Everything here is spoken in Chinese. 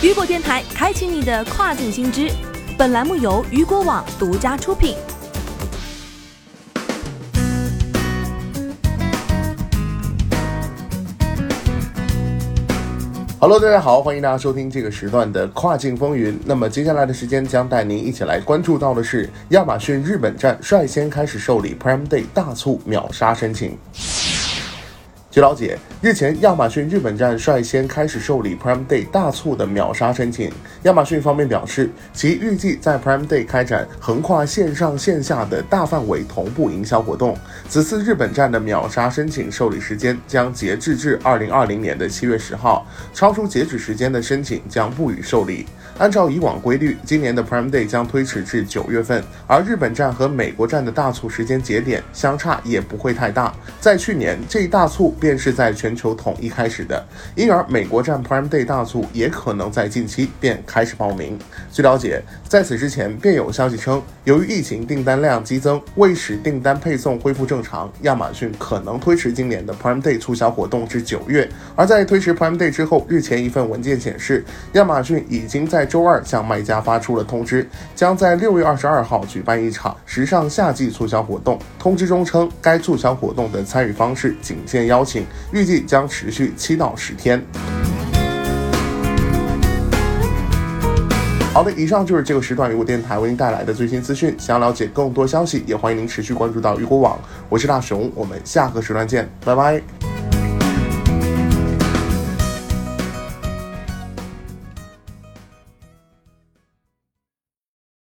雨果电台开启你的跨境新知，本栏目由雨果网独家出品。Hello，大家好，欢迎大家收听这个时段的跨境风云。那么接下来的时间将带您一起来关注到的是亚马逊日本站率先开始受理 Prime Day 大促秒杀申请。据了解，日前亚马逊日本站率先开始受理 Prime Day 大促的秒杀申请。亚马逊方面表示，其预计在 Prime Day 开展横跨线上线下的大范围同步营销活动。此次日本站的秒杀申请受理时间将截至至二零二零年的七月十号，超出截止时间的申请将不予受理。按照以往规律，今年的 Prime Day 将推迟至九月份，而日本站和美国站的大促时间节点相差也不会太大。在去年，这一大促便是在全球统一开始的，因而美国站 Prime Day 大促也可能在近期便开始报名。据了解，在此之前便有消息称，由于疫情订单量激增，为使订单配送恢复正常，亚马逊可能推迟今年的 Prime Day 促销活动至九月。而在推迟 Prime Day 之后，日前一份文件显示，亚马逊已经在周二向卖家发出了通知，将在六月二十二号举办一场时尚夏季促销活动。通知中称，该促销活动的参与方式仅限邀请，预计将持续七到十天。好的，以上就是这个时段雨果电台为您带来的最新资讯。想要了解更多消息，也欢迎您持续关注到雨果网。我是大熊，我们下个时段见，拜拜。